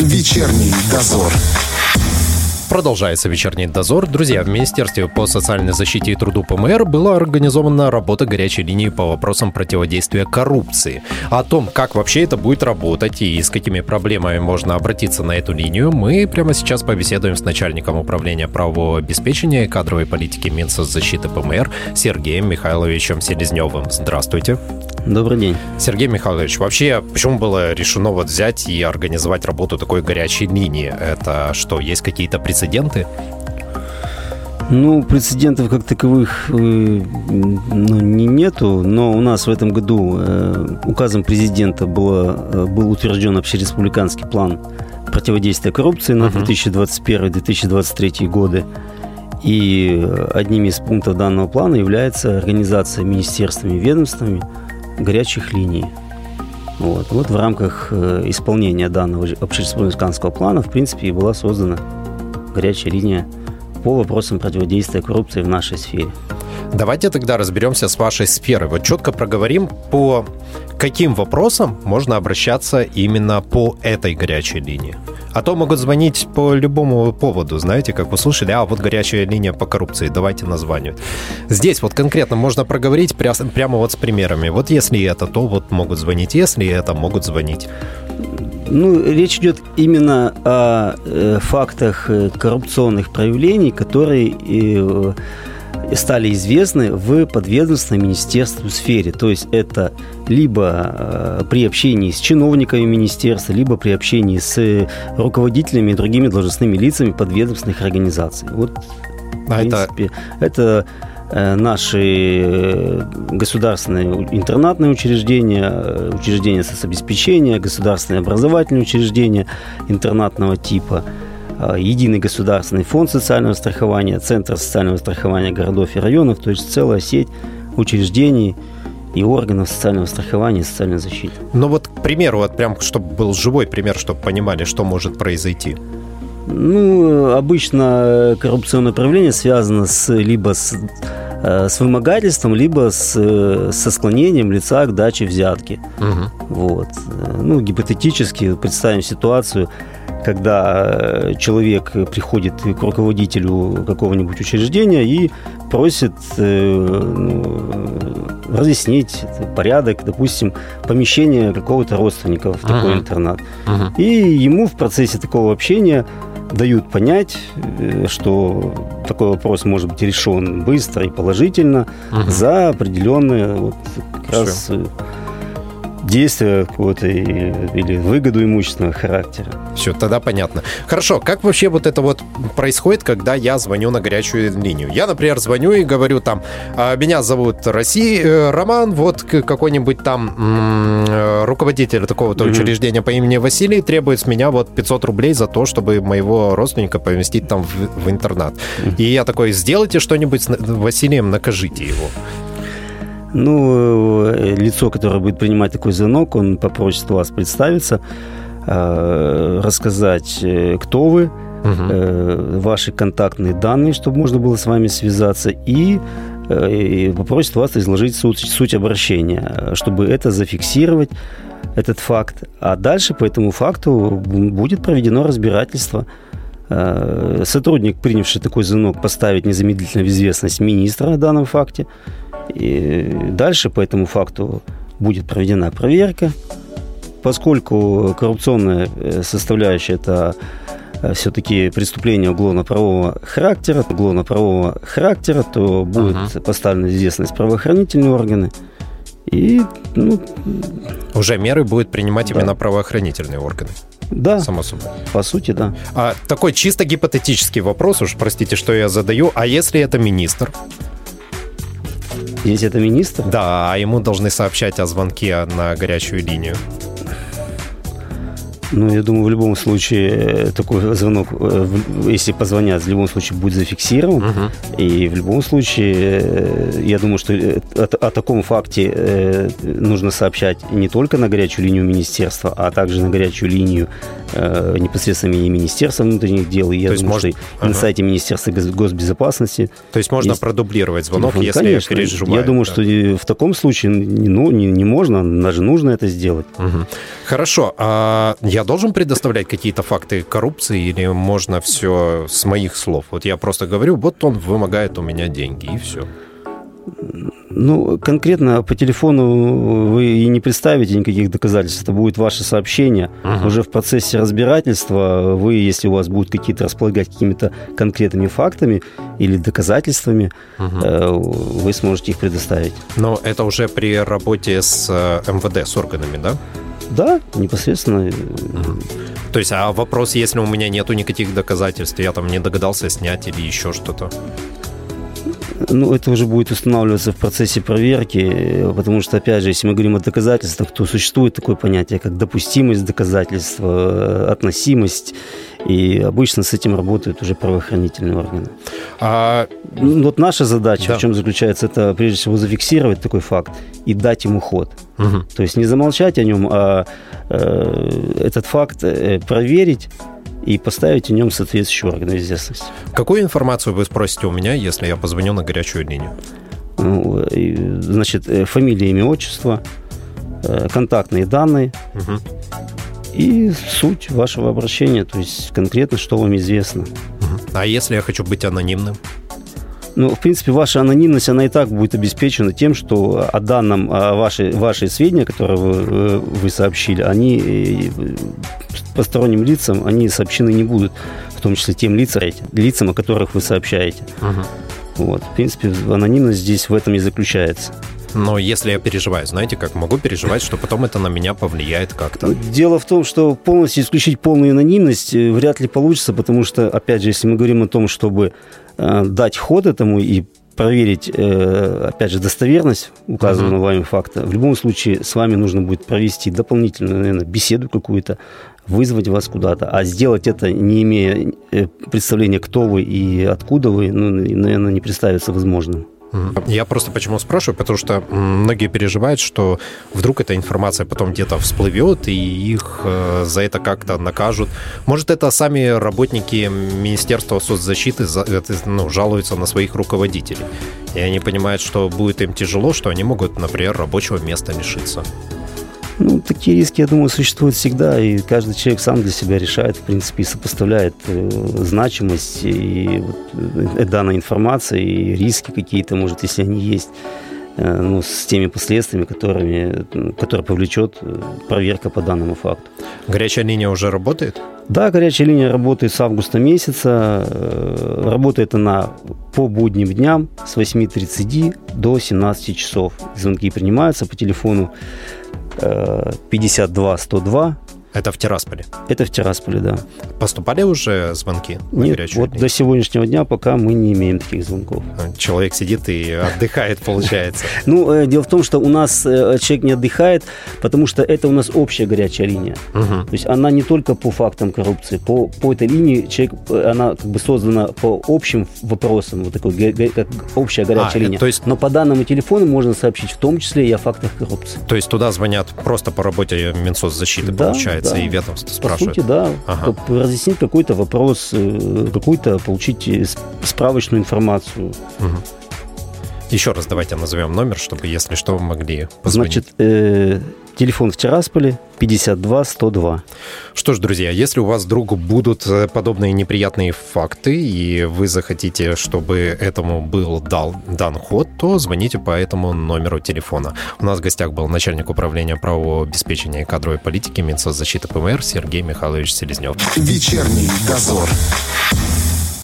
Вечерний дозор. Продолжается вечерний дозор. Друзья, в Министерстве по социальной защите и труду ПМР была организована работа горячей линии по вопросам противодействия коррупции. О том, как вообще это будет работать и с какими проблемами можно обратиться на эту линию, мы прямо сейчас побеседуем с начальником управления правового обеспечения и кадровой политики Минсоцзащиты ПМР Сергеем Михайловичем Селезневым. Здравствуйте. Добрый день. Сергей Михайлович, вообще почему было решено вот взять и организовать работу такой горячей линии? Это что, есть какие-то прецеденты? Ну, прецедентов как таковых э, ну, не, нету, но у нас в этом году э, указом президента было, э, был утвержден общереспубликанский план противодействия коррупции на 2021-2023 годы. И одним из пунктов данного плана является организация министерствами и ведомствами горячих линий. Вот. вот в рамках исполнения данного общереспубликанского плана, в принципе, и была создана горячая линия по вопросам противодействия коррупции в нашей сфере. Давайте тогда разберемся с вашей сферой. Вот четко проговорим, по каким вопросам можно обращаться именно по этой горячей линии. А то могут звонить по любому поводу, знаете, как вы слышали, а вот горячая линия по коррупции, давайте названивать. Здесь вот конкретно можно проговорить прямо вот с примерами. Вот если это, то вот могут звонить, если это, могут звонить. Ну, речь идет именно о э, фактах э, коррупционных проявлений, которые э, стали известны в подведомственной министерству сфере. То есть это либо э, при общении с чиновниками министерства, либо при общении с руководителями и другими должностными лицами подведомственных организаций. Вот, в а принципе, это, это наши э, государственные интернатные учреждения, учреждения соцобеспечения, государственные образовательные учреждения интернатного типа – Э, единый государственный фонд социального страхования, Центр социального страхования городов и районов, то есть целая сеть учреждений и органов социального страхования и социальной защиты. Ну вот, к примеру, вот прям, чтобы был живой пример, чтобы понимали, что может произойти. Ну, обычно коррупционное проявление связано с, либо с, э, с вымогательством, либо с, э, со склонением лица к даче взятки. Угу. Вот. Ну, гипотетически представим ситуацию, когда э, человек приходит к руководителю какого-нибудь учреждения и просит э, ну, разъяснить порядок, допустим, помещения какого-то родственника в такой uh-huh. интернат. Uh-huh. И ему в процессе такого общения дают понять, э, что такой вопрос может быть решен быстро и положительно uh-huh. за определенные вот, как раз действия какого-то или выгоду имущественного характера. Все, тогда понятно. Хорошо, как вообще вот это вот происходит, когда я звоню на горячую линию? Я, например, звоню и говорю там, «А, меня зовут Россия, э, Роман, вот какой-нибудь там руководитель такого-то mm-hmm. учреждения по имени Василий требует с меня вот 500 рублей за то, чтобы моего родственника поместить там в, в интернат. Mm-hmm. И я такой, сделайте что-нибудь с Василием, накажите его. Ну, э, лицо, которое будет принимать такой звонок, он попросит вас представиться, э, рассказать, э, кто вы, угу. ваши контактные данные, чтобы можно было с вами связаться, и и попросит вас изложить суть, суть обращения, чтобы это зафиксировать, этот факт. А дальше по этому факту будет проведено разбирательство. Сотрудник, принявший такой звонок, поставит незамедлительно в известность министра о данном факте. И дальше по этому факту будет проведена проверка. Поскольку коррупционная э, составляющая – это э, все-таки преступление уголовно-правового характера, уголовно-правового характера, то будет uh-huh. поставлена известность правоохранительные органы. И, ну, Уже меры будет принимать да. именно правоохранительные органы. Да. Само собой. По сути, да. А, такой чисто гипотетический вопрос, уж простите, что я задаю. А если это министр? Если это министр? Да, а ему должны сообщать о звонке на горячую линию. Ну, я думаю, в любом случае э, такой звонок, э, если позвонят, в любом случае будет зафиксирован. Угу. И в любом случае, э, я думаю, что о, о таком факте нужно сообщать не только на горячую линию министерства, а также на горячую линию э, непосредственно и Министерства внутренних дел, и я То думаю, можно... что ага. на сайте Министерства госбезопасности. То есть можно есть... продублировать звонок, телефон. если Конечно. переживаю. Я думаю, да. что в таком случае не, ну, не, не можно, даже нужно это сделать. Угу. Хорошо. А я должен предоставлять какие-то факты коррупции или можно все с моих слов? Вот я просто говорю, вот он вымогает у меня деньги, и все. Ну, конкретно по телефону вы и не представите никаких доказательств. Это будет ваше сообщение. Угу. Уже в процессе разбирательства вы, если у вас будут какие-то располагать какими-то конкретными фактами или доказательствами, угу. вы сможете их предоставить. Но это уже при работе с э, МВД, с органами, да? Да, непосредственно. То есть, а вопрос, если у меня нету никаких доказательств, я там не догадался снять или еще что-то? Ну, это уже будет устанавливаться в процессе проверки, потому что, опять же, если мы говорим о доказательствах, то существует такое понятие, как допустимость доказательства, относимость, и обычно с этим работают уже правоохранительные органы. А... Ну, вот наша задача, да. в чем заключается, это прежде всего зафиксировать такой факт и дать ему ход. Угу. То есть не замолчать о нем, а э, этот факт э, проверить, и поставить в нем соответствующий орган известности. Какую информацию вы спросите у меня, если я позвоню на горячую линию? Ну, значит, э, фамилия, имя, отчество, э, контактные данные угу. и суть вашего обращения, то есть конкретно, что вам известно. Угу. А если я хочу быть анонимным? Ну, в принципе, ваша анонимность, она и так будет обеспечена тем, что о данном, о вашей, ваши сведения, которые вы, э, вы сообщили, они посторонним лицам, они сообщены не будут, в том числе тем лицам, лицам о которых вы сообщаете. Угу. Вот. В принципе, анонимность здесь в этом и заключается. Но если я переживаю, знаете, как могу переживать, что потом это на меня повлияет как-то? Дело в том, что полностью исключить полную анонимность э, вряд ли получится, потому что, опять же, если мы говорим о том, чтобы э, дать ход этому и проверить, э, опять же, достоверность указанного вами факта, в любом случае с вами нужно будет провести дополнительную, наверное, беседу какую-то, вызвать вас куда-то. А сделать это, не имея представления, кто вы и откуда вы, ну, наверное, не представится возможным. Я просто почему спрашиваю, потому что многие переживают, что вдруг эта информация потом где-то всплывет, и их э, за это как-то накажут. Может, это сами работники Министерства соцзащиты ну, жалуются на своих руководителей. И они понимают, что будет им тяжело, что они могут, например, рабочего места лишиться. Ну, такие риски, я думаю, существуют всегда, и каждый человек сам для себя решает, в принципе, и сопоставляет э, значимость и вот, э, данной информации, и риски какие-то, может, если они есть, ну, с теми последствиями, которыми, которые повлечет э, проверка по данному факту. Горячая линия уже работает? Да, горячая линия работает с августа месяца. Э, работает она по будним дням с 8.30 до 17 часов. Звонки принимаются по телефону 52 102 это в Тирасполе? Это в Тирасполе, да. Поступали уже звонки? Нет, вот до сегодняшнего дня пока мы не имеем таких звонков. А, человек сидит и отдыхает, получается. Ну, э, дело в том, что у нас э, человек не отдыхает, потому что это у нас общая горячая линия. То есть она не только по фактам коррупции, по, по этой линии человек, э, она как бы создана по общим вопросам, вот такой как общая горячая а, линия. То есть... Но по данному телефону можно сообщить в том числе и о фактах коррупции. То есть туда звонят просто по работе Минсоцзащиты, да, получается? Да. и ведомство спрашивает. По сути, да. Ага. Разъяснить какой-то вопрос, э, какую-то получить э, справочную информацию. Угу. Еще раз давайте назовем номер, чтобы, если что, вы могли позвонить. Значит, э, телефон в Тирасполе 52 102. Что ж, друзья, если у вас вдруг будут э, подобные неприятные факты, и вы захотите, чтобы этому был дал, дан ход, то звоните по этому номеру телефона. У нас в гостях был начальник управления правового обеспечения и кадровой политики Минсоцзащиты ПМР Сергей Михайлович Селезнев. Вечерний дозор.